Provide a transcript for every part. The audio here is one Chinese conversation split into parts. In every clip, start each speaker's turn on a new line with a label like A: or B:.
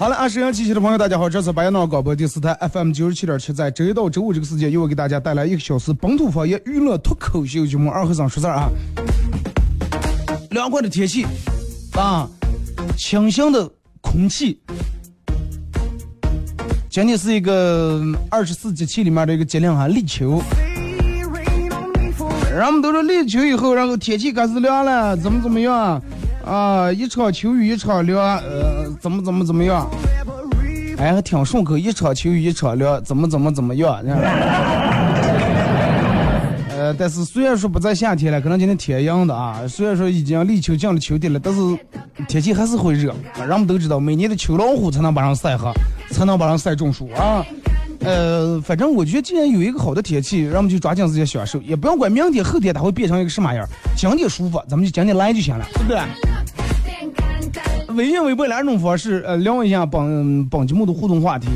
A: 好了，收音机器的朋友，大家好，这是白洋淖尔广播电视台 FM 九十七点七，在周一到周五这个时间，又会给大家带来一个小时本土方言娱乐脱口秀节目《二和尚说事》啊。凉快的天气啊，清新的空气。今天是一个二十四节气里面的一个节令哈，立秋。人们都说立秋以后，然后天气开始凉了，怎么怎么样？啊，一场秋雨一场凉，呃，怎么怎么怎么样？哎，还挺顺口，一场秋雨一场凉，怎么怎么怎么样？呃，但是虽然说不在夏天了，可能今天天阴的啊，虽然说已经立秋进了秋天了，但是天气还是会热。人们都知道，每年的秋老虎才能把人晒黑，才能把人晒中暑啊。呃，反正我觉得，既然有一个好的天气，让我们就抓紧时间享受，也不用管明天后天它会变成一个什么样，今天舒服，咱们就今天来就行了，对不对？微信、微博两种方式，呃，聊一下本本节目的互动话题。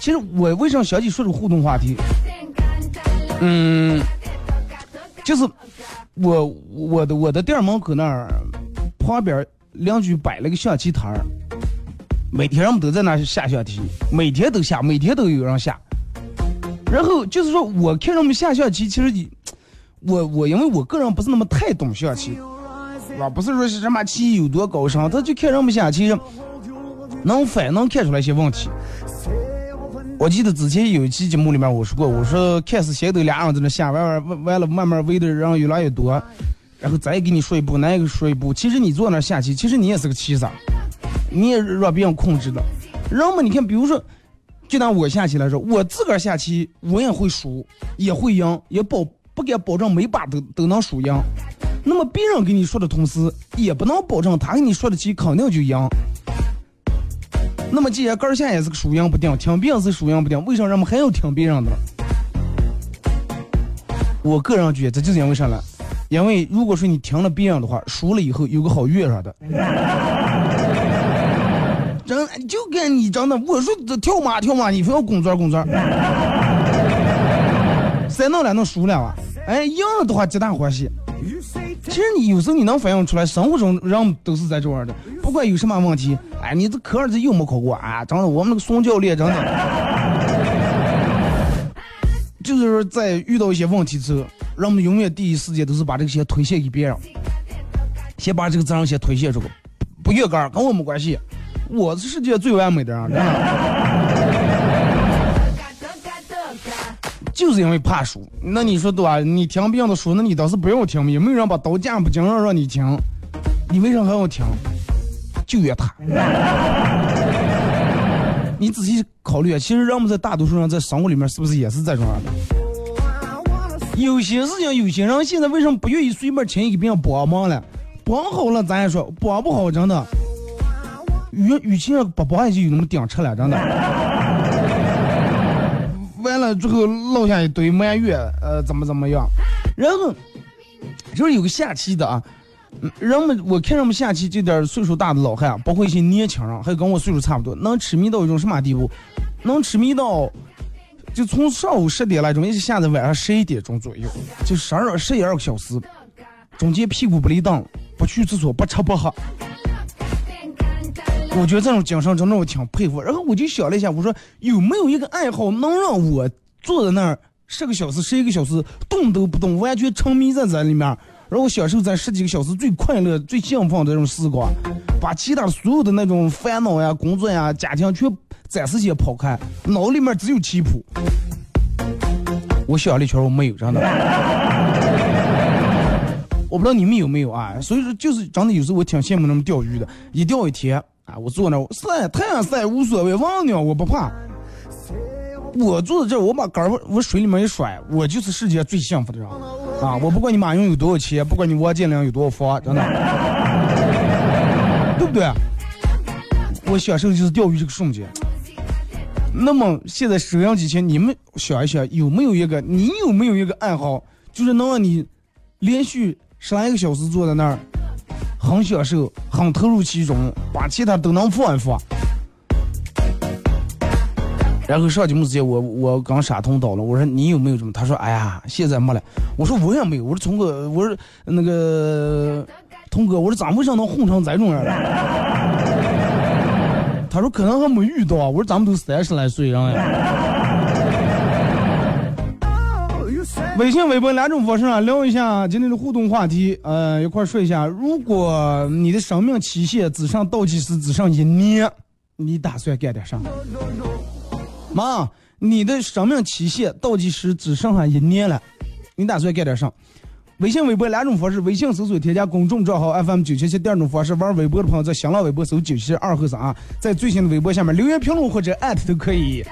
A: 其实我为什么想起说这互动话题？嗯，就是我我的我的店门口那儿旁边邻居摆了个象棋摊儿。每天人们都在那下象棋，每天都下，每天都有人下。然后就是说，我看人们下象棋，其实你，我我因为我个人不是那么太懂象棋，啊？不是说是什么棋有多高深，他就看人们下棋，能反能看出来一些问题。我记得之前有一期节目里面我说过，我说看是先都俩人在那下，完完完了慢慢围的人越来越多，然后再给你说一步，那个说一步。其实你坐那下棋，其实你也是个棋子。你也让别人控制的，人们你看，比如说，就拿我下棋来说，我自个儿下棋，我也会输，也会赢，也保不敢保证每把都都能输赢。那么别人给你说的同时，也不能保证他给你说的棋肯定就赢。那么既然杆下也是个输赢不定，听别人是输赢不定，为啥人们还要听别人的？我个人觉得就是因为啥呢？因为如果说你听了别人的话，输了以后有个好月上的。就跟你真的，我说这跳马跳马，你非要工作工作。谁弄了弄输了啊？哎，赢了的话皆大欢喜。其实你有时候你能反映出来，生活中人都是在这样的，不管有什么问题，哎，你这科儿子又没考过啊？真的，我们那个宋教练真的，就是说在遇到一些问题之后，人们永远第一时间都是把这个先推卸给别人，先把这个责任先推卸出去，不越杆跟我没关系，我是世界最完美的人，真的。就是因为怕输，那你说对吧？你听别人的书，那你倒是不要听，也没有人把刀架不经让让你听，你为啥还要听？就怨他。你仔细考虑啊，其实人们在大多数人在生活里面是不是也是这种样的？有些事情，有些人现在为什么不愿意随便轻易给别人帮忙了？帮好了咱也说，帮不好真的，与与其不帮也就有那么顶吃了，真的。完了之后落下一堆埋怨，呃，怎么怎么样？然后就是有个下棋的啊，人们我看人们下棋这点岁数大的老汉，包括一些年轻人，还跟我岁数差不多，能痴迷到一种什么地步？能痴迷到就从上午十点来钟一直下到晚上十一点钟左右，就十二十一二个小时，中间屁股不离凳，不去厕所，不吃不喝。我觉得这种精神真的我挺佩服。然后我就想了一下，我说有没有一个爱好能让我坐在那儿十个小时、十一个小时动都不动，完全沉迷在这里面，然后享受在十几个小时最快乐、最兴奋的这种时光，把其他所有的那种烦恼呀、工作呀、家庭全暂时先抛开，脑里面只有棋谱。我想了一圈，我没有，真的。我不知道你们有没有啊？所以说，就是真的有时候我挺羡慕那种钓鱼的，一钓一天。啊！我坐那晒太阳晒无所谓，忘鸟我不怕。我坐在这，我把杆儿往水里面一甩，我就是世界最幸福的人啊！我不管你马云有多少钱，不管你王健林有多少房，真的，对不对？我享受的就是钓鱼这个瞬间。那么现在收音机前，你们想一想，有没有一个你有没有一个爱好，就是能让你连续十来个小时坐在那儿？很享受，很投入其中，把其他都能放一放。然后上节目之前，我我刚傻通到了，我说你有没有这么？他说哎呀，现在没了。我说我也没有。我说聪哥，我说那个通哥，我说咱为啥能混成这种样的？他说可能还没遇到。我说咱们都三十来岁人了。微信、微博两种方式啊，聊一下今天的互动话题。呃，一块儿说一下，如果你的生命期限只剩倒计时只剩一年，你打算干点啥？妈，你的生命期限倒计时只剩下一年了，你打算干点啥？微信、微博两种方式，微信搜索添加公众账号 FM 九七七。第二种方式，玩微博的朋友在新浪微博搜九七二和三，在最新的微博下面留言评论或者艾特都可以。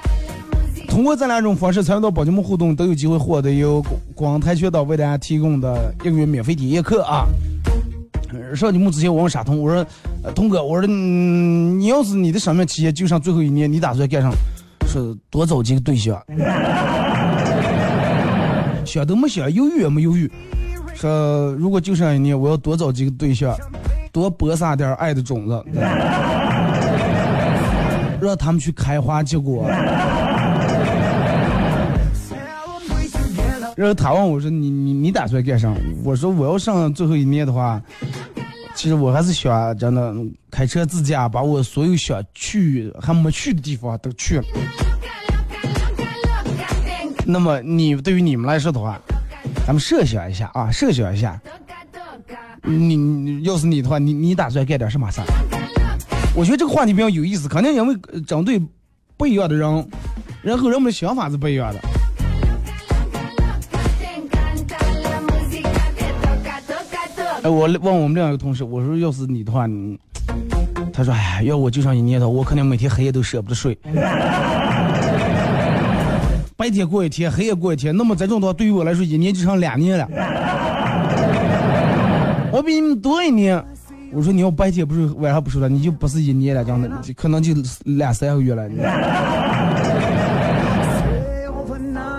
A: 通过这两种方式参与到宝节目互动，都有机会获得由广台全岛为大家提供的一个月免费体验课啊！上节目之前我问傻通，我说：“通哥，我说你要是你的生命期限就剩最后一年，你打算干啥？说多找几个对象，想都没想，犹豫也没犹豫。说如果就剩一年，我要多找几个对象，多播撒点爱的种子，让他们去开花结果。”然后他问我说：“你你你打算干啥？”我说：“我要上最后一年的话，其实我还是想真的开车自驾，把我所有想去还没去的地方都去。”那么你对于你们来说的话，咱们设想一下啊，设想一下，你要是你的话，你你打算干点什么事儿我觉得这个话题比较有意思，肯定因为针对不一样的人，然后人们的想法是不一样的。哎我问我们另一个同事，我说要是你的话，你，他说，哎，要我就上一年头，我肯定每天黑夜都舍不得睡。白天过一天，黑夜过一天。那么这种的话，对于我来说，一年就成两年了。我比你们多一年。我说你要白天不睡，晚上不睡了，你就不是一年了，这样的，可能就两三个月了。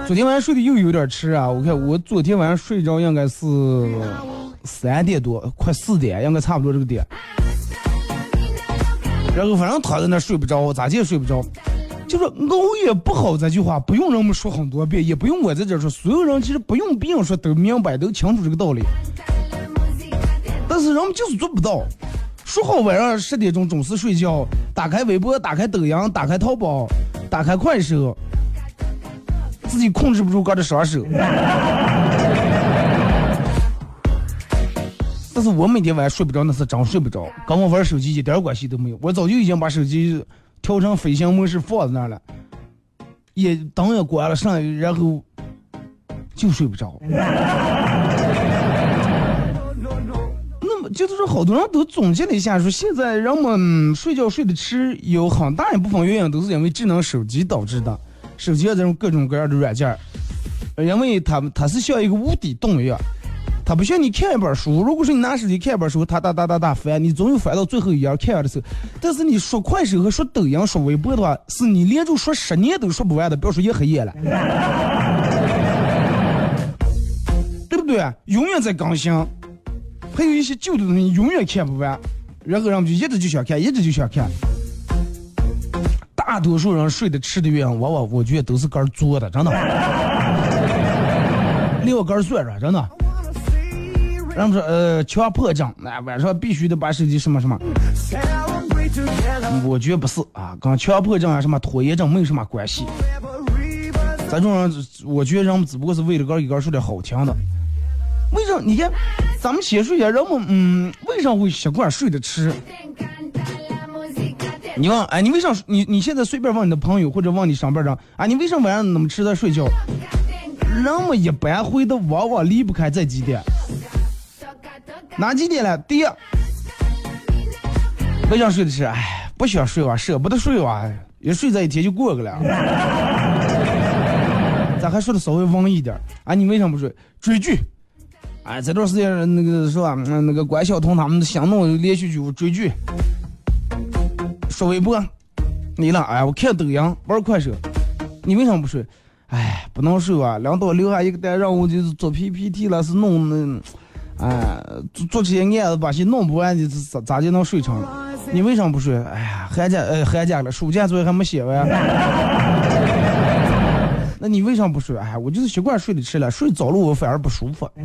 A: 昨天晚上睡得又有点迟啊！我看我昨天晚上睡着应该是三点多，快四点，应该差不多这个点。然后反正躺在那睡不着，咋也睡不着。就是熬夜不好这句话，不用人们说很多遍，也不用我在这说，所有人其实不用别人说都明白，都清楚这个道理。但是人们就是做不到。说好晚上十点钟准时睡觉，打开微博，打开抖音，打开淘宝，打开快手，自己控制不住个的双手。但是我每天晚上睡不着，那是真睡不着，跟我玩手机一点关系都没有。我早就已经把手机调成飞行模式放在那儿了，也灯也关了上，然后就睡不着。那么就是说，好多人都总结了一下，说现在人们睡觉睡得迟，有很大一部分原因都是因为智能手机导致的。手机这种各种各样的软件儿，因为它它是像一个无底洞一样。它不像你看一本书，如果说你拿手机看一本书，它哒哒哒哒翻，你总有翻到最后一页看的时候。但是你说快手和说抖音、说微博的话，是你连着说十年都说不完的，不要说一黑夜了，对不对？永远在更新，还有一些旧的东西永远看不完，然后人们就一直就想看，一直就想看。大多数人睡得迟的原因，我我我觉得都是肝做的，真的，六根算着，真的。人们说，呃，强迫症，那晚上必须得把手机什么什么。我觉得不是啊，跟强迫症啊什么拖延症没有什么关系。咱这种人，我觉得人们只不过是为了个一个说点好听的。为什么？你看，咱们先说一下，人们嗯，为啥会习惯睡得迟？你问，哎，你为啥？你你现在随便问你的朋友或者问你上班的，啊，你为什么晚上那么迟才睡觉？人们一般会的往往离不开这几点。哪几点了？第一，不想睡的是，哎，不想睡哇，舍不得睡哇，一睡这一天就过去了。咱还说的稍微文艺点啊，你为什么不睡？追剧。哎，这段时间那个是吧？嗯，那个关晓彤他们想弄连续剧追剧。刷微博，你了？哎，我看抖音，玩快手。你为什么不睡？哎，不能睡哇，领导留下一个单让我就是做 PPT 了，是弄那。哎，做做这些案子把些弄不完，你咋咋就能睡成？你为什么不睡？哎呀，寒假呃寒假了，暑假作业还没写完。那你为什么不睡？哎，我就是习惯睡得迟了，睡早了我反而不舒服。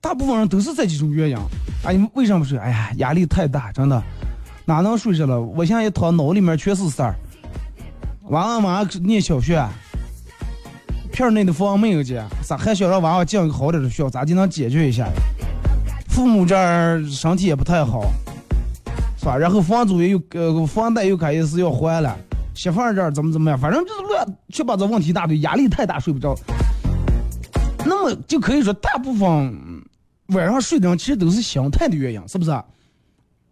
A: 大部分人都是这几种原因。哎，你为什么不睡？哎呀，压力太大，真的，哪能睡着了？我现在一躺，脑里面全是事儿。晚上晚上念小学。片内的房没有姐，咋还想让娃娃进个好点的学校？咋就能解决一下？父母这儿身体也不太好，是吧？然后房租又呃房贷又开始是要还了，媳妇儿这儿怎么怎么样？反正就是乱七八糟问题一大堆，压力太大睡不着。那么就可以说，大部分晚上睡的人其实都是心态的原因，是不是？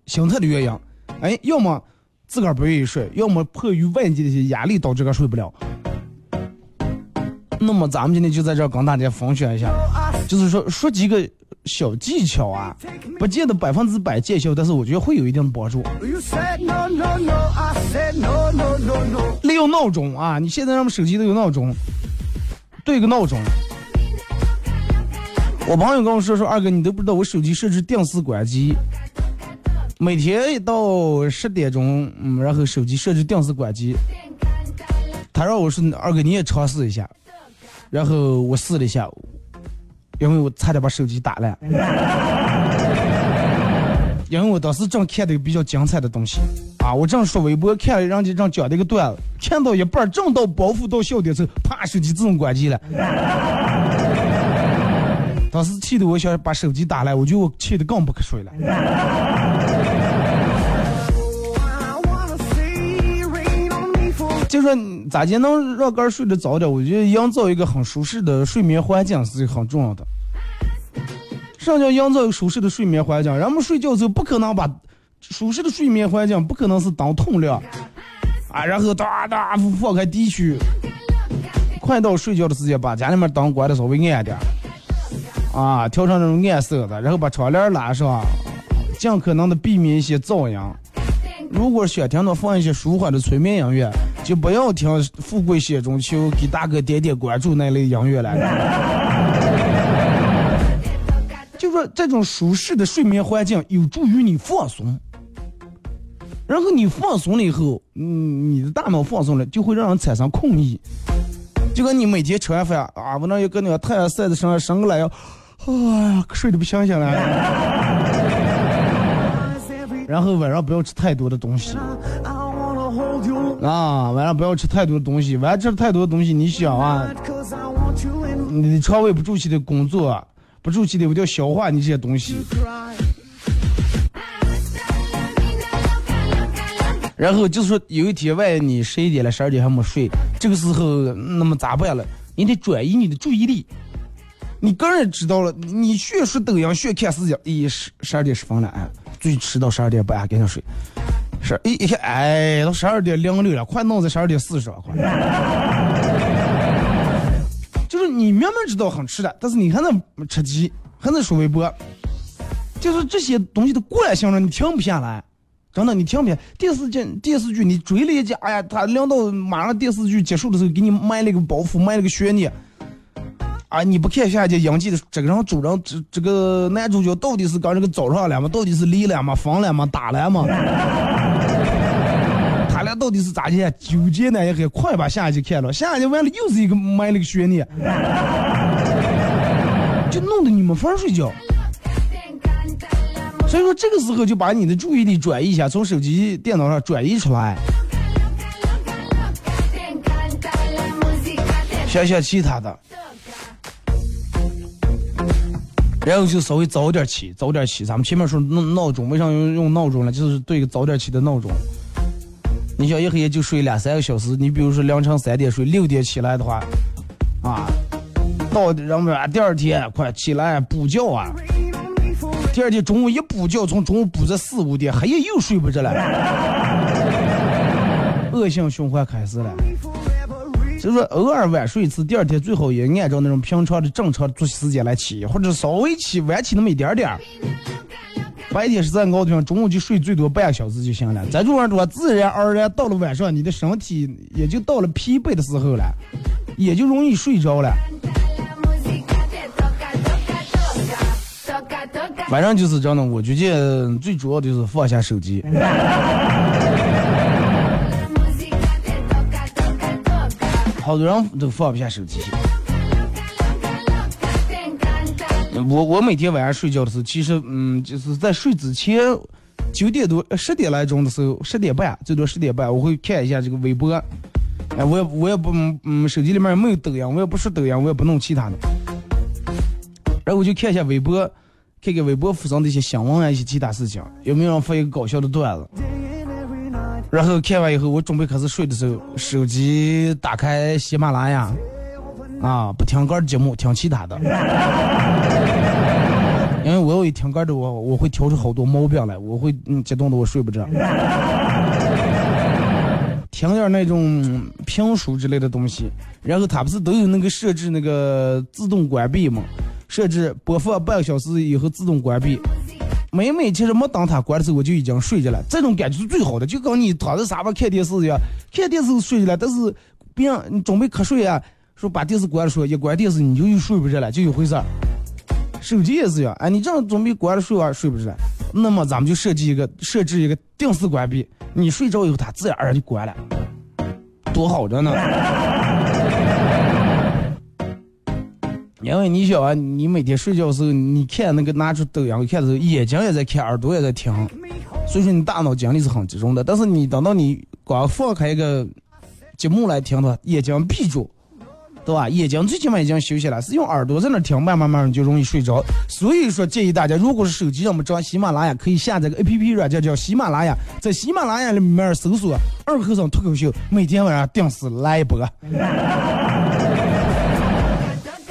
A: 心态的原因，哎，要么自个儿不愿意睡，要么迫于外界的一些压力导致个睡不了。那么咱们今天就在这儿跟大家分享一下，就是说说几个小技巧啊，不见得百分之百见效，但是我觉得会有一定的帮助。利用闹钟啊，你现在咱们手机都有闹钟，对个闹钟。我朋友跟我说说，二哥你都不知道我手机设置定时关机，每天一到十点钟，嗯，然后手机设置定时关机。他让我说二哥你也尝试一下。然后我试了一下，因为我差点把手机打烂，因为我当时正看的比较精彩的东西啊，我正刷微博看人家正讲的一个段子，看到一半正到包袱到笑点时候，啪，手机自动关机了。当时气得我想把手机打烂，我觉得我气得更不可睡了。就说咋就能让个儿睡得早点儿？我觉得营造一个很舒适的睡眠环境是很重要的。什么叫营造一个舒适的睡眠环境？人们睡觉时候不可能把舒适的睡眠环境不可能是当通亮，啊，然后哒哒放开地区，快到睡觉的时间，把家里面灯关的稍微暗点儿，啊，调成那种暗色的，然后把窗帘拉上，尽可能的避免一些噪音。如果想听到放一些舒缓的催眠音乐，就不要听《富贵险中求》，给大哥点点关注那类音乐了。就说这种舒适的睡眠环境有助于你放松，然后你放松了以后，嗯，你的大脑放松了，就会让人产生困意。就跟你每天吃完饭啊，我那又跟那个太阳晒在身上，伸个懒腰，啊，睡得不香香了。然后晚上不要吃太多的东西，啊，晚上不要吃太多东西。晚上吃太多东西，你想啊，你的肠胃不住气的工作，不住气的我就要消化你这些东西。然后就是说，有一天万一你十一点了、十二点还没睡，这个时候那么咋办了？你得转移你的注意力。你个人知道了，你学说抖音，学看时间，咦，十十二点十分了，哎。最迟到十二点半赶紧睡，是，一一看，哎，都十二点零六了，快弄在十二点四十了，快。就是你明明知道很迟的，但是你还能吃鸡，还能刷微博，就是这些东西的惯性了，你停不下来，真的，你停不下。电视剧电视剧你追了一集，哎呀，他领导马上电视剧结束的时候给你埋了个包袱，埋了个悬念。啊！你不看下一集演技的这个人主人，这这个男主角到底是跟这个早上了吗？到底是离了吗？分了吗？打了吗？他俩到底是咋的？纠结呢也很快把下一集看了，下一集完了又是一个埋了个悬念，就弄得你没法睡觉。所以说这个时候就把你的注意力转移一下，从手机、电脑上转移出来，想想其他的。然后就稍微早点起，早点起。咱们前面说闹闹钟，为啥用用闹钟呢？就是对个早点起的闹钟。你想一黑夜就睡两三个小时，你比如说凌晨三点睡，六点起来的话，啊，到人们第二天快起来补觉啊。第二天中午一补觉，从中午补到四五点，黑夜又睡不着了，恶性循环开始了。就是，偶尔晚睡一次，第二天最好也按照那种平常的正常作息时间来起，或者稍微起晚起那么一点点儿。白天是在熬的，中午就睡最多半个小时就行了。再这样的话，自然而然到了晚上，你的身体也就到了疲惫的时候了，也就容易睡着了。晚上就是这样的，我觉得最主要的就是放下手机。好多人都放不下手机。我我每天晚上睡觉的时候，其实嗯，就是在睡之前九点多、十点来钟的时候，十点半最多十点半，我会看一下这个微博。哎，我也我也不嗯，手机里面没有抖音，我也不刷抖音，我也不弄其他的。然后我就看一下微博，看看微博附上的一些新闻啊，一些其他事情，有没有人发一个搞笑的段子。然后看完以后，我准备开始睡的时候，手机打开喜马拉雅，啊，不听歌节目，听其他的，因为我要一听歌的，我我会挑出好多毛病来，我会嗯激动的我睡不着。听点那种评书之类的东西，然后它不是都有那个设置那个自动关闭吗？设置播放半个小时以后自动关闭。每每其实没等他关的时候，我就已经睡着了。这种感觉是最好的，就跟你躺在沙发看电视一样，看电视睡着了。但是别人你准备瞌睡啊，说把电视关了，说一关电视你就又睡不着了，就一回事儿。手机也是呀，哎，你这样准备关了睡完睡不着，那么咱们就设计一个设置一个定时关闭，你睡着以后它自然而然就关了，多好着呢。因为你想啊，你每天睡觉的时候，你看那个拿出抖音看的时候，眼睛也在看，耳朵也在听，所以说你大脑精力是很集中的。但是你等到你光放开一个节目来听的话，眼睛闭住，对吧？眼睛最起码已经休息了，是用耳朵在那听，慢慢慢慢就容易睡着。所以说建议大家，如果是手机上没装喜马拉雅，可以下载个 A P P 软件叫喜马拉雅，在喜马拉雅里面搜索“二和尚脱口秀”，每天晚上定时来一播。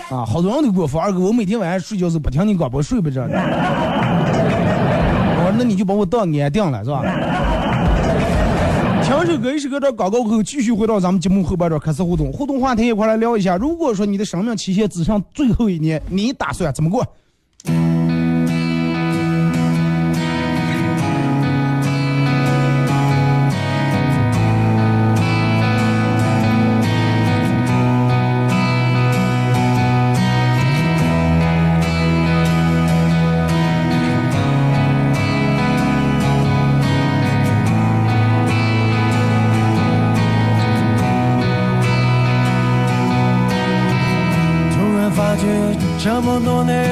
A: 啊，好多人都给我发二哥，我每天晚上睡觉时不听你广播睡不着。我说那你就把我当安定了是吧？听首歌，一首歌这广告后，继续回到咱们节目后半段开始互动。互动话题一块来聊一下，如果说你的生命期限只剩最后一年，你打算怎么过？
B: 么多年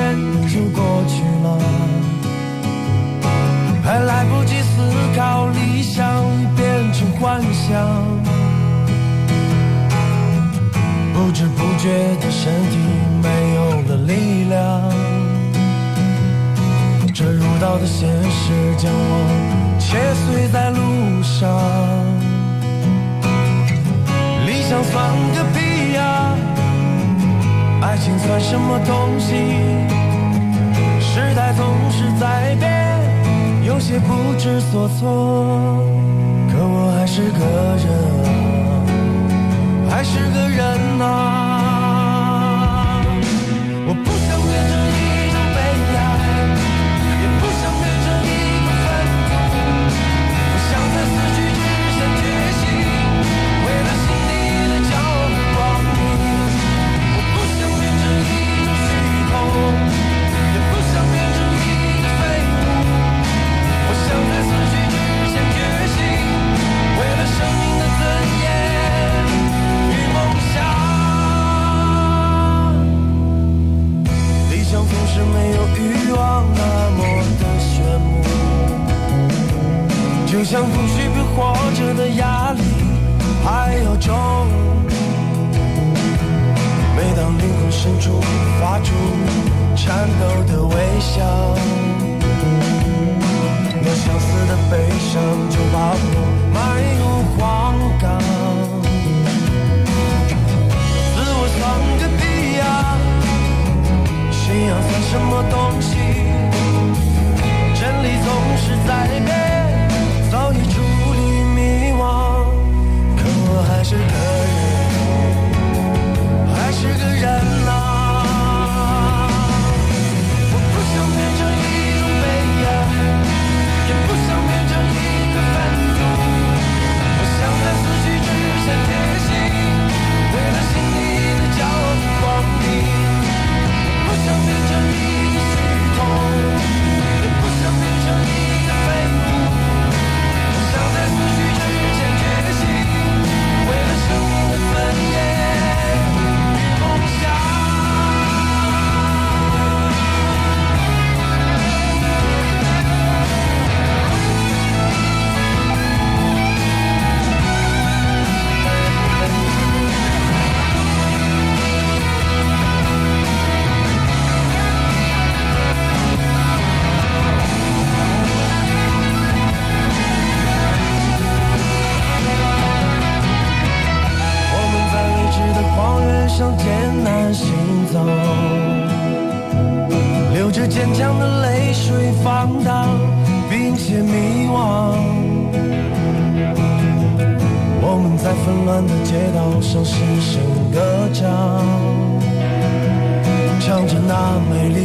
B: 美丽。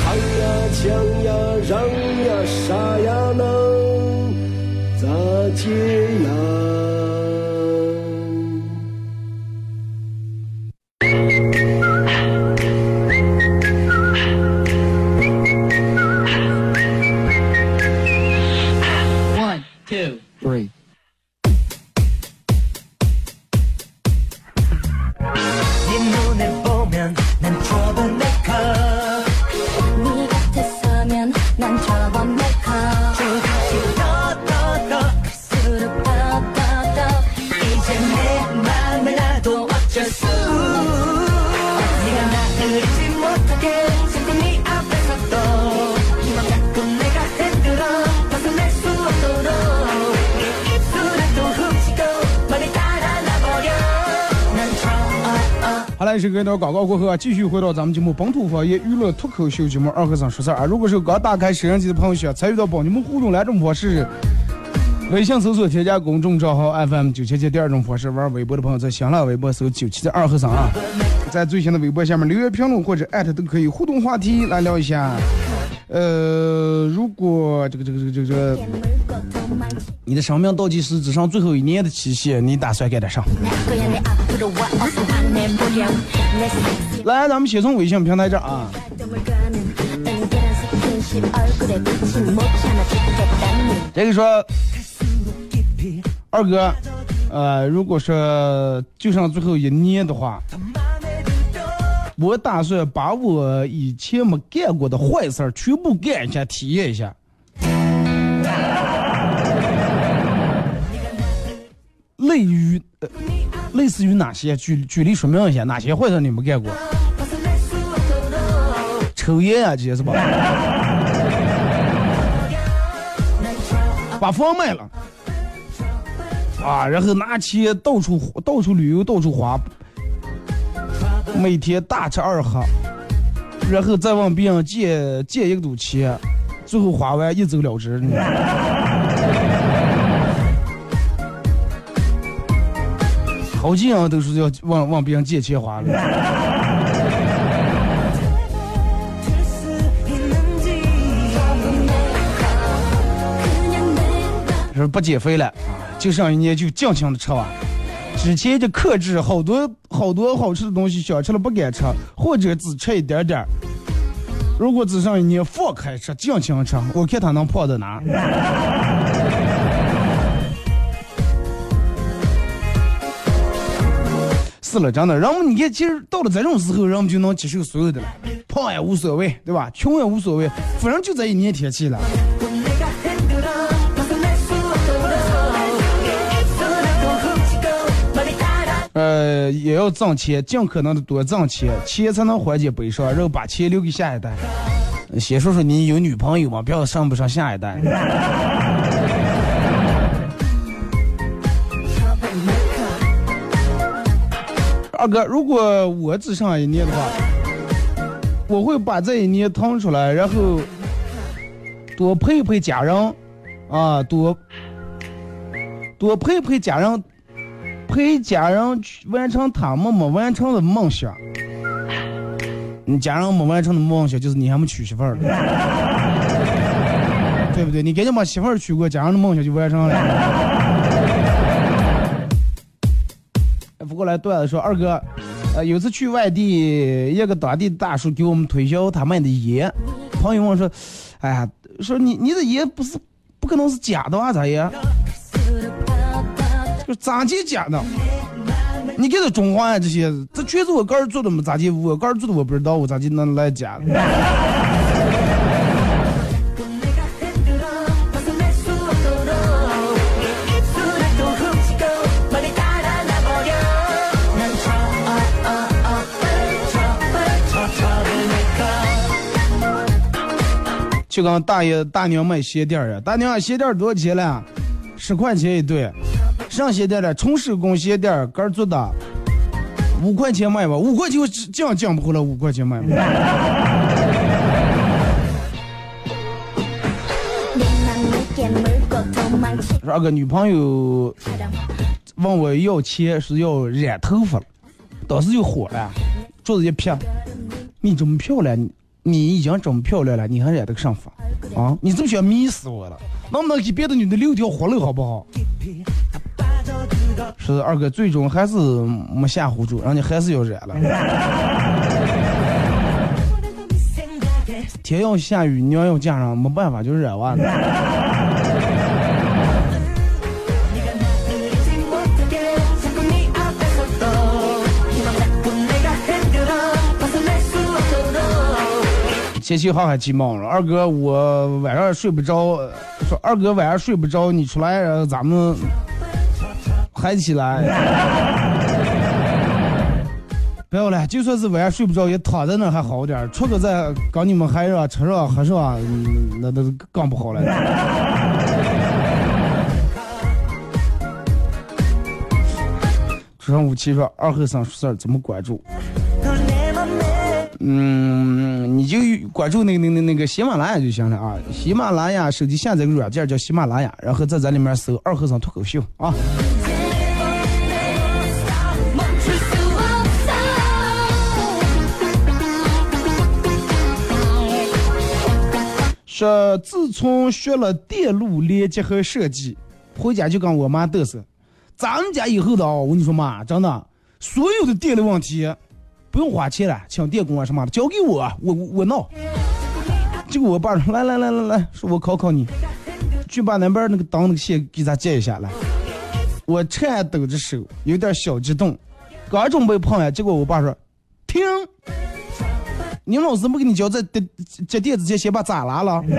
C: 抢呀，抢呀，让呀，杀呀，能咋接呀？
A: 是隔一段广告过后啊，继续回到咱们节目本土方言娱乐脱口秀节目二和尚说事儿啊。如果是刚打开摄像机的朋友，想参与到帮你们互动两种方式：微信搜索添加公众账号 FM 九七七；第二种方式，玩微博的朋友在新浪微博搜九七七二和尚啊，在最新的微博下面留言评论或者艾特都可以互动话题来聊一下。呃，如果这个这个这个这个，你的生命倒计时只剩最后一年的期限，你打算干点啥？来，咱们先从微信平台这啊。这个说，二哥，呃，如果说就剩最后一年的话。我打算把我以前没干过的坏事儿全部干一下，体验一下。类似于，呃类似于哪些？举举例说明一下，哪些坏事你没干过？抽烟啊，这些是吧？把房卖了，啊，然后拿钱到处到处旅游，到处花。每天大吃二喝，然后再问别人借借一堵钱，最后花完一走了之。好几样都是要问问别人借钱花的。说不减肥了，就剩一年就尽情的吃吧。之前就克制好多好多好吃的东西，想吃了不敢吃，或者只吃一点点如果只剩一年，放开吃，尽情吃，我看他能胖到哪。是了，真的，人们你看，其实到了这种时候，人们就能接受所有的了，胖也无所谓，对吧？穷也无所谓，反正就这一年天气了。呃，也要挣钱，尽可能的多挣钱，钱才能缓解悲伤，然后把钱留给下一代。先说说你有女朋友吗？不要上不上下一代。二哥，如果我只剩一年的话，我会把这一年腾出来，然后多陪陪家人，啊，多多陪陪家人。陪家人去完成他们没完成的梦想。你家人没完成的梦想就是你还没娶媳妇儿，对不对？你赶紧把媳妇儿娶过，家人的梦想就完成了。不过来段子说，二哥，呃，有次去外地，一个当地大叔给我们推销他卖的烟。朋友问说，哎呀，说你你的烟不是不可能是假的啊？咋咋地假的？你给他中华这些，这全是我个人做的嘛？咋地？我个人做的我不知道，我咋地能来假的？就跟大爷大娘买鞋垫儿啊，大娘鞋垫儿多少钱了？十块钱一对。上鞋垫了，纯手工鞋垫儿，做的，五块钱卖吧，五块钱我降降不回来，五块钱卖吧。说二个女朋友问我要钱是要染头发了，当时就火了，桌子一撇，你这么漂亮，你你已经这么漂亮了，你还染这个上发啊？你这么想迷死我了？能不能给别的女的留条活路好不好？是二哥，最终还是没吓唬住，人家还是要染了。天要下雨，娘要嫁人，没办法就染完了。天气好还鸡毛了，二哥我晚上睡不着，说二哥晚上睡不着，你出来咱们嗨起来。不要了，就算是晚上睡不着，也躺在那还好点出个在跟你们嗨上、吃上、喝上，那那更不好了。初上五七说二后生事儿怎么关注？嗯，你就关注那个那个那个喜马拉雅就行了啊！喜马拉雅手机下载个软件叫喜马拉雅，然后在咱里面搜“二和尚脱口秀”啊。说自从学了电路连接和设计，回家就跟我妈嘚瑟，咱们家以后的啊，我跟你说妈，真的，所有的电路问题。不用花钱了，请电工啊什么的，交给我，我我闹。结果我爸说来来来来来，说我考考你，去把那边那个灯那个线给咱接一下来。我颤抖着手，有点小激动，刚准备碰呀，结果我爸说停，你们老师没给你教，这这这电子前先把咋拉了。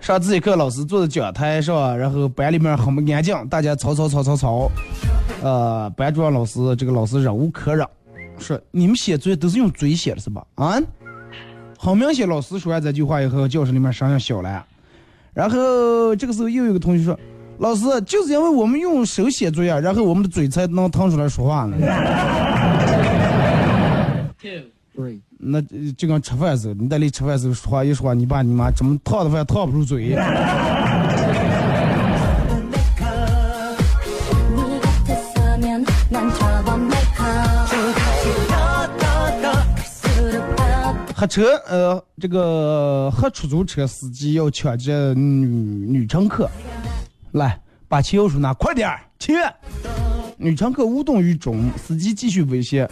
A: 上自习课，老师坐在讲台上，然后班里面很不安静，大家吵吵吵吵吵。呃，班主任老师，这个老师忍无可忍，说：“你们写作业都是用嘴写的是吧？”啊，很明显，老师说完这句话以后，教室里面声音小了。然后这个时候又有个同学说：“老师，就是因为我们用手写作业，然后我们的嘴才能腾出来说话呢。”那就跟吃饭似的，你在里吃饭时候说话一说话，你爸你妈怎么烫的饭烫不出嘴？黑车，呃，这个黑出租车司机要抢劫女女乘客，来把汽油手拿，快点儿，钱！女乘客无动于衷，司机继续威胁。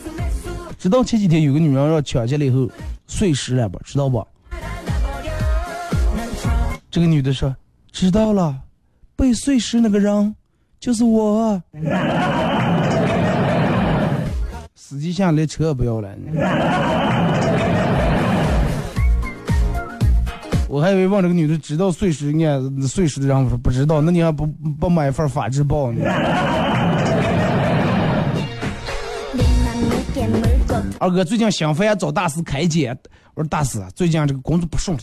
A: 直到前几天有个女人让抢劫了以后碎尸了吧？知道不？这个女的说：“知道了，被碎尸那个人就是我。”司机下来车不要了。我还以为问这个女的知道碎尸呢，碎尸的人我说不知道，那你还不不买一份法制报呢？二哥最近心烦，找大师开解。我说大师，最近这个工作不顺利，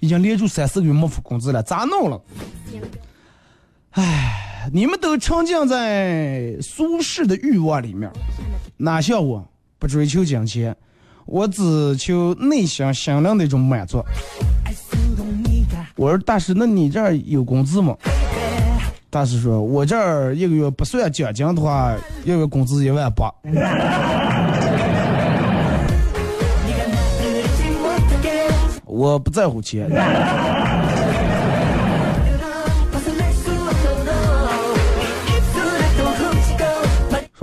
A: 已经连续三四个月没付工资了，咋弄了？唉，你们都沉浸在俗世的欲望里面，哪像我不追求金钱，我只求内心心灵的一种满足。我说大师，那你这儿有工资吗？大师说，我这儿一个月不算奖金的话，一个月工资一万八。我不在乎钱。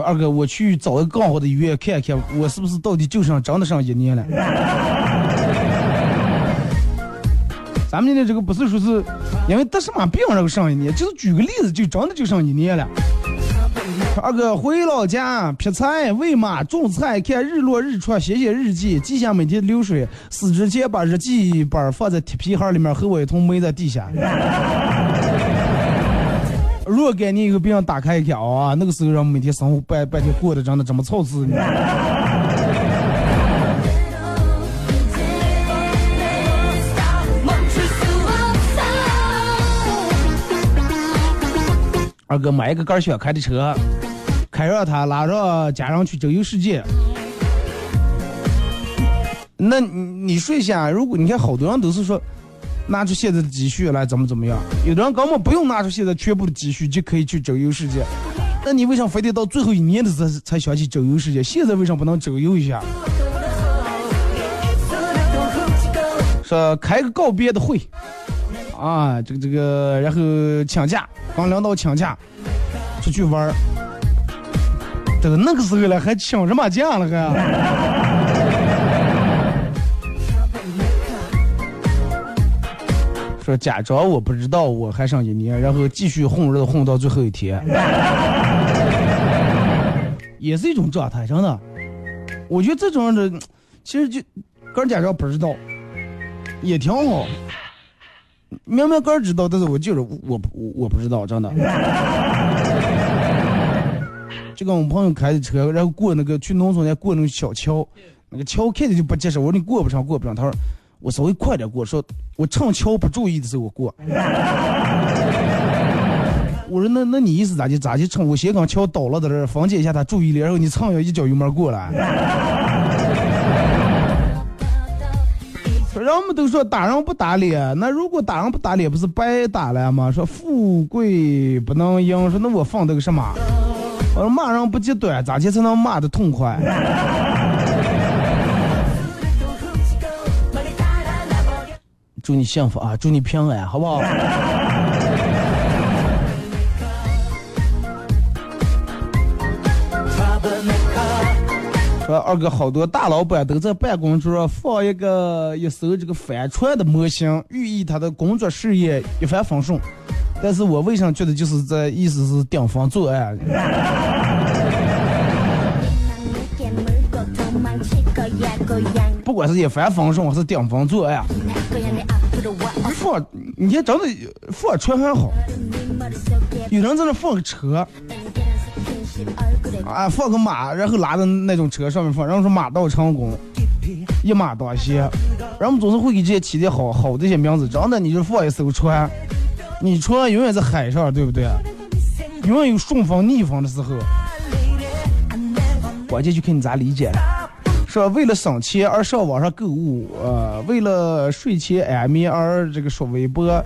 A: 二哥，我去找个更好的医院看看，我是不是到底就剩真的剩一年了？咱们今天这个不是说是因为得什么病这个剩一年，就是举个例子，就真的就剩一年了。二哥回老家劈柴、喂马、种菜、看日落日出、写写日记、记下每天的流水。死之前把日记本放在铁皮盒里面，和我一同埋在地下。若干年以后别人打开一看啊，那个时候人每天生活半半天过得真的这么操持呢。二哥买一个杆儿开的车，开着它拉着家人去周游世界。那你你说一下，如果你看好多人都是说拿出现在的积蓄来怎么怎么样，有的人根本不用拿出现在全部的积蓄就可以去周游世界，那你为什么非得到最后一年的时候才想起周游世界？现在为什么不能周游一下？说开个告别的会，啊，这个这个，然后请假，跟领导请假，出去玩儿，都那个时候了，还请什么假了还？说假装我不知道，我还剩一年，然后继续混日子混到最后一天，也是一种状态，真的。我觉得这种人，其实就个人假装不知道，也挺好。明明个人知道，但是我就是我我我不知道，真的。就跟我们朋友开的车，然后过那个去农村，家过那个小桥，那个桥看着就不结实。我说你过不上，过不上。他说我稍微快点过，说我趁桥不注意的时候我过。我说那那你意思咋的？咋的？趁我斜杠桥倒了在这分解一下他注意力，然后你蹭一脚油门过来。说人们都说打人不打脸，那如果打人不打脸，不是白打了吗？说富贵不能赢，说那我放的个什么？我说骂人不极端，咋的才能骂的痛快？祝你幸福啊！祝你平安，好不好？说二哥，好多大老板都在办公桌放一个一艘这个帆船的模型，寓意他的工作事业一帆风顺。但是我为什么觉得就是这意思是顶风作案？不管是一帆风顺还是顶风作案，放你看真的放船还好，有人在那放个车，啊放个马，然后拉到那种车上面放，然后说马到成功，一马当先，人们总是会给这些起的好好的一些名字。真的，你就放一艘船，你船永远在海上，对不对？永远有顺风逆风的时候，关键就看你咋理解了。说为了省钱而上网上购物，呃，为了睡前安眠而这个刷微博，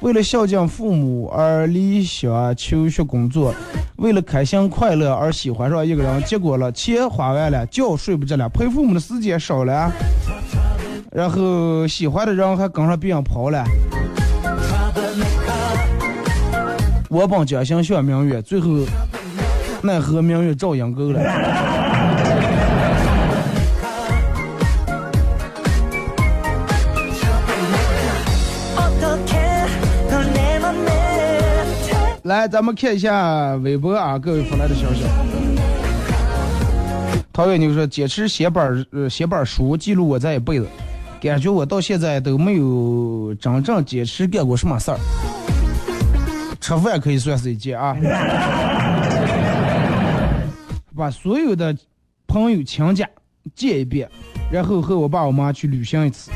A: 为了孝敬父母而理想求学工作，为了开心快乐而喜欢上一个人，结果了钱花完了，觉睡不着了，陪父母的时间少了，然后喜欢的人还跟上别人跑了。我本将心向明月，最后奈何明月照阴沟了。来，咱们看一下微博啊，各位发来的消息。陶远牛说：“坚持写本呃写本儿书，记录我这一辈子，感觉我到现在都没有真正坚持干过什么事儿。吃饭可以算是一件啊，把所有的朋友亲家见一遍，然后和我爸我妈去旅行一次。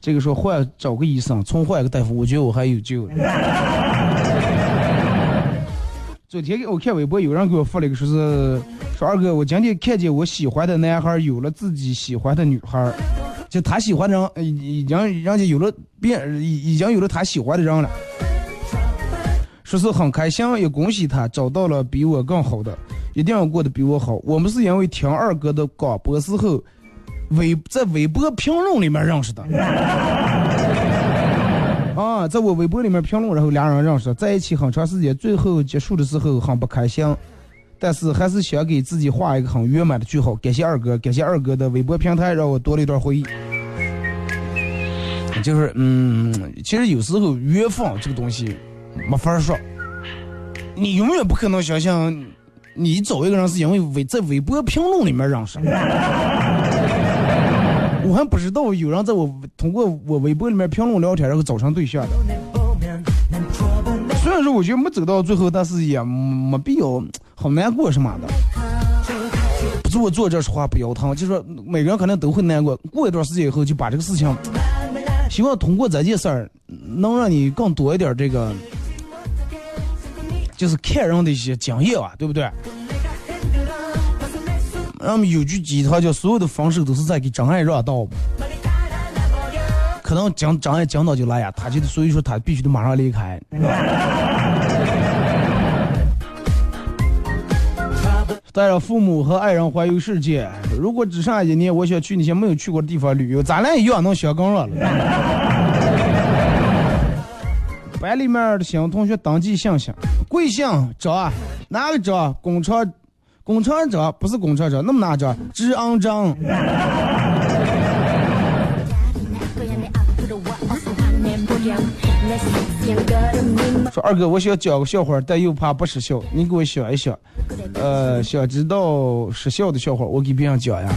A: 这个说换找个医生，重换个大夫，我觉得我还有救。”昨天给我看微博，有人给我发了一个，说是说二哥，我今天看见我喜欢的男孩有了自己喜欢的女孩，就他喜欢的人已经人家有了别已已经有了他喜欢的人了，说是很开心，也恭喜他找到了比我更好的，一定要过得比我好。我们是因为听二哥的广播时候，微在微博评论里面认识的。啊，在我微博里面评论，然后俩人认识，在一起很长时间，最后结束的时候很不开心，但是还是想给自己画一个很圆满的句号。感谢二哥，感谢二哥的微博平台，让我多了一段回忆。就是，嗯，其实有时候缘分这个东西没法说，你永远不可能想象你找一个人是因为微在微博评论里面认识。我还不知道有人在我通过我微博里面评论聊天，然后找成对象的。虽然说我觉得没走到最后，但是也没必要好难过什么的。不是我坐这说话不腰疼，就说每个人可能都会难过。过一段时间以后，就把这个事情，希望通过这件事儿，能让你更多一点这个，就是看人的一些经验啊，对不对？那么有句鸡汤叫所有的分手都是在给真爱让道。可能讲真爱讲到就来呀，他就所以说他必须得马上离开。带着父母和爱人环游世界。如果只剩下一年，我想去那些没有去过的地方旅游。咱俩一样能想更热了。班里面的新同学登记信息，贵姓张？哪个张？工厂工厂张？不是工厂张，那么哪张？治安张。说二哥，我想讲个笑话，但又怕不失笑，你给我想一想。呃，想知道失笑的笑话，我给别人讲呀。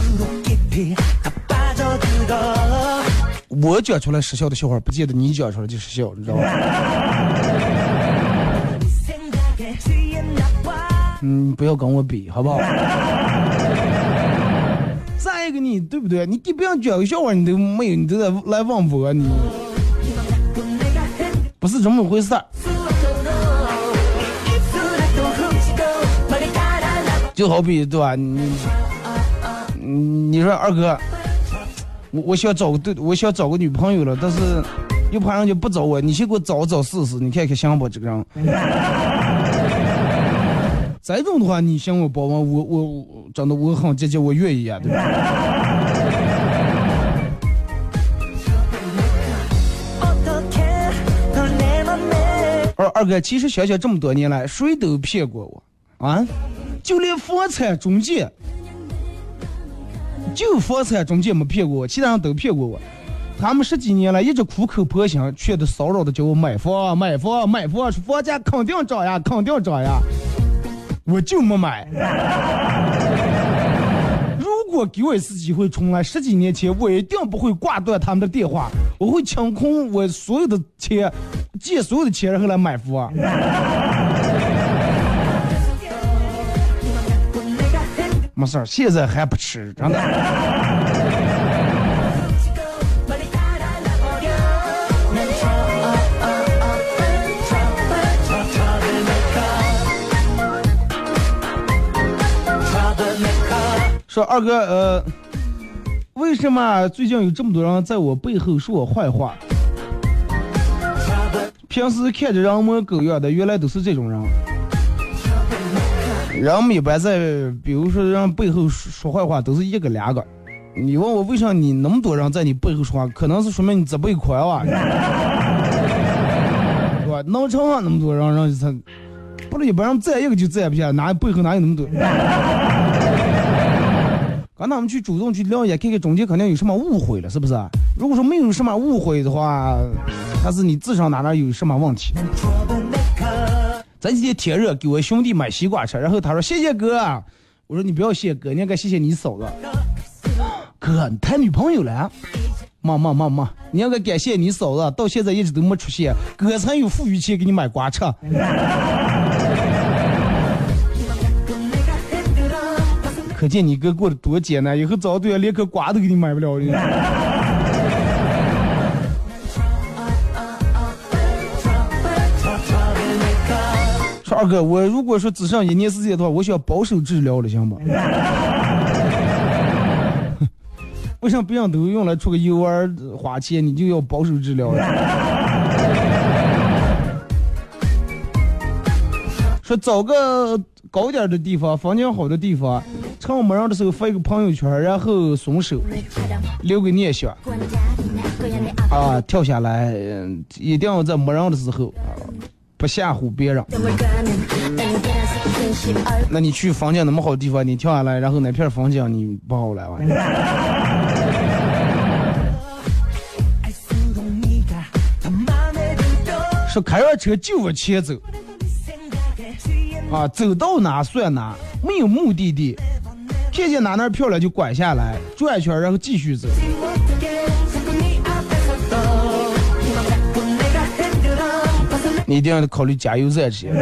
A: 我讲出来失笑的笑话，不见得你讲出来就失笑，你知道吧？嗯，不要跟我比，好不好？再一个，你对不对？你给别人讲个笑话，你都没有，你都在来问我，你不是这么回事儿。就好比对吧？你，你说二哥，我我想找个对，我想找个女朋友了，但是又怕人家不找我，你先给我找找试试，你看看行不？这个人，这种的话，你向我帮忙，我我真的我很积极，我愿意啊，对吧？二二哥，其实想想这么多年来，谁都骗过我啊。就连房产中介，就房产中介没骗过我，其他人都骗过我。他们十几年来一直苦口婆心，却都骚扰的叫我买房、买房、买房，说房价肯定涨呀，肯定涨呀。我就没买。如果给我一次机会重来，十几年前我一定不会挂断他们的电话，我会清空我所有的钱，借所有的钱然后来买房。没事儿，现在还不迟，真的。说二哥，呃，为什么最近有这么多人在我背后说我坏话？平时看着人模狗样的，原来都是这种人。人们一般在，比如说人背后说坏话，都是一个两个。你问我为啥你那么多人在你背后说话，可能是说明你这辈宽啊，是吧？能成啊那么多人，人他不是一般人站一个就站不下，哪背后哪有那么多？刚才我们去主动去了解，看看中间肯定有什么误会了，是不是？如果说没有什么误会的话，还是你智商哪哪有什么问题？这几天天热，给我兄弟买西瓜吃，然后他说谢谢哥，我说你不要谢哥，你应该谢谢你嫂子。哥，你谈女朋友了？妈妈妈妈，你应该感谢你嫂子，到现在一直都没出现，哥才有富裕钱给你买瓜吃。可见你哥过得多艰难，以后早对象连颗瓜都给你买不了了。二哥，我如果说只剩一年时间的话，我想保守治疗了，行不？为什么别人都用来出个游玩花钱，你就要保守治疗了？说找个高点的地方，风景好的地方，趁我没人的时候发一个朋友圈，然后松手，留个念想。啊，跳下来，一定要在没人的时候。不吓唬别人。那你去房间那么好的地方，你跳下来，然后哪片风景你不好来玩。说开完车就往前走，啊，走到哪算哪，没有目的地，看见哪哪漂亮就拐下来，转一圈然后继续走。你一定要考虑加油站这些。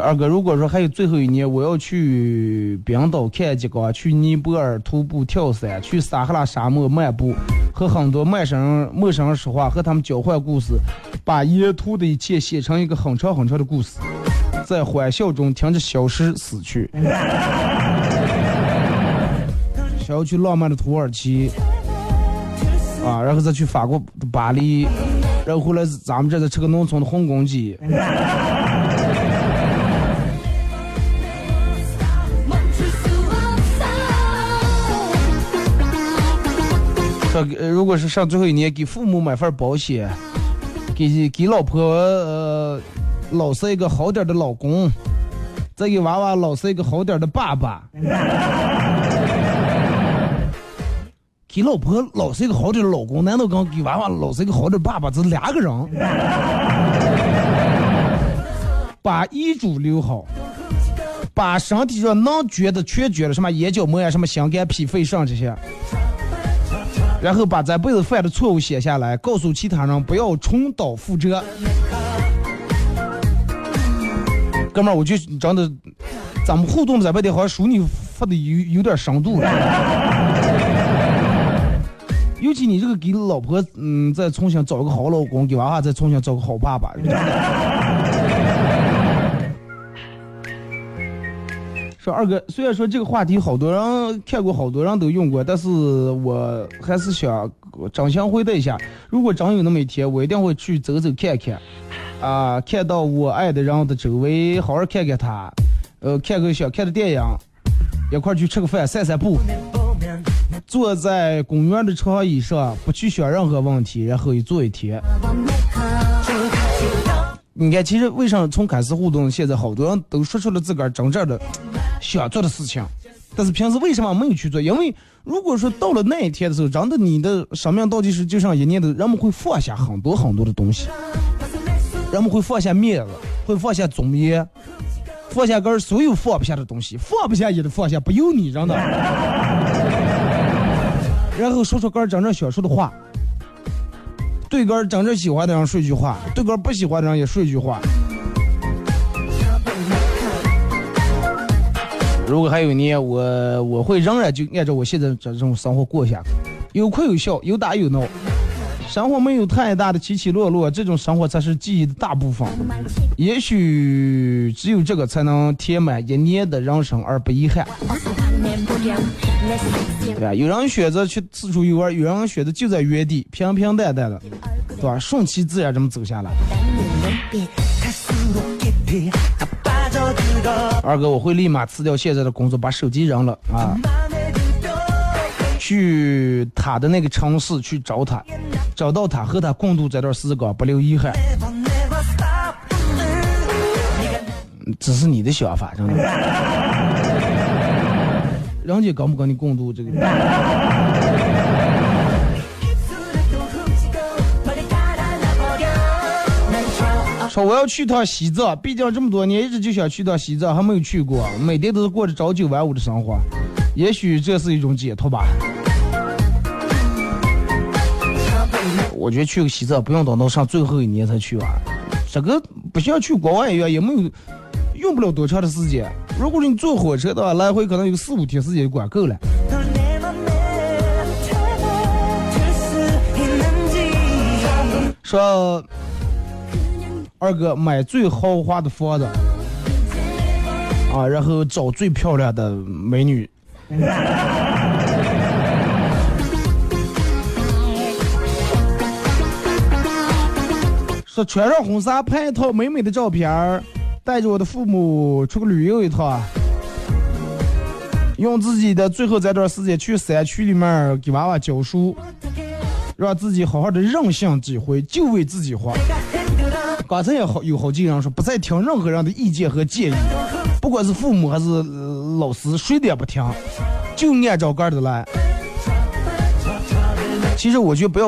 A: 二哥，如果说还有最后一年，我要去冰岛看极光，去尼泊尔徒步跳伞，去撒哈拉沙漠漫步，和很多陌生人陌生人说话，和他们交换故事，把沿途的一切写成一个很长很长的故事，在欢笑中听着消失死去。想要去浪漫的土耳其，啊，然后再去法国巴黎，然后回来咱们这再吃个农村的红公鸡。呃如果是上最后一年，给父母买份保险，给给老婆呃老是一个好点的老公，再给娃娃老是一个好点的爸爸。给老婆老是一个好点的老公，难道跟给娃娃老是一个好点的爸爸这是两个人？把遗嘱留好，把身体上能捐的全捐了，什么眼角膜呀、什么心肝脾肺肾这些。然后把这辈子犯的错误写下来，告诉其他人不要重蹈覆辙。哥们儿，我就真的，咱们互动这边的好像属你发的有有点深度了。尤其你这个给老婆，嗯，再重新找个好老公，给娃娃再重新找个好爸爸。说二哥，虽然说这个话题好多人看过，好多人都用过，但是我还是想真心回答一下。如果真有那么一天，我一定会去走走看看，啊，看到我爱的人的周围，好好看看他，呃，看个想看的电影，一块去吃个饭，散散步，坐在公园的长椅上，不去想任何问题，然后一坐一天。你看，其实为啥从开始互动，现在好多人都说出了自个儿真正的想做的事情，但是平时为什么没有去做？因为如果说到了那一天的时候，真的你的生命倒计时就剩一年的，人们会放下很多很多的东西，人们会放下面子，会放下尊严，放下根儿所有放不下的东西，放不下也得放下，不由你，真的。然后说出根真正想说的话。对个真正喜欢的人说一句话，对个不喜欢的人也说一句话。如果还有一年，我我会仍然就按照我现在这种生活过下去，有哭有笑，有打有闹，生活没有太大的起起落落，这种生活才是记忆的大部分。也许只有这个才能填满一年的人生而不遗憾。对吧？有人选择去四处游玩，有人选择就在原地平平淡淡的，对吧？顺其自然这么走下来。二哥，我会立马辞掉现在的工作，把手机扔了啊！去他的那个城市去找他，找到他和他共度这段时光，不留遗憾。只是你的想法，真的。人家跟不跟你共度这个？说我要去趟西藏，毕竟这么多年一直就想去趟西藏，还没有去过，每天都是过着朝九晚五的生活，也许这是一种解脱吧。我觉得去个西藏不用等到上最后一年才去完，这个不像去国外一样，也没有用不了多长的时间。如果你坐火车的话，来回可能有四五天时间就管够了。说二哥买最豪华的房子啊，然后找最漂亮的美女。说穿上婚纱拍一套美美的照片儿。带着我的父母出去旅游一趟，用自己的最后这段时间去山区里面给娃娃教书，让自己好好的任性几回，就为自己活。刚才也好有好几个人说，不再听任何人的意见和建议，不管是父母还是老师，谁的也不听，就按照个儿的来。其实我觉得不要。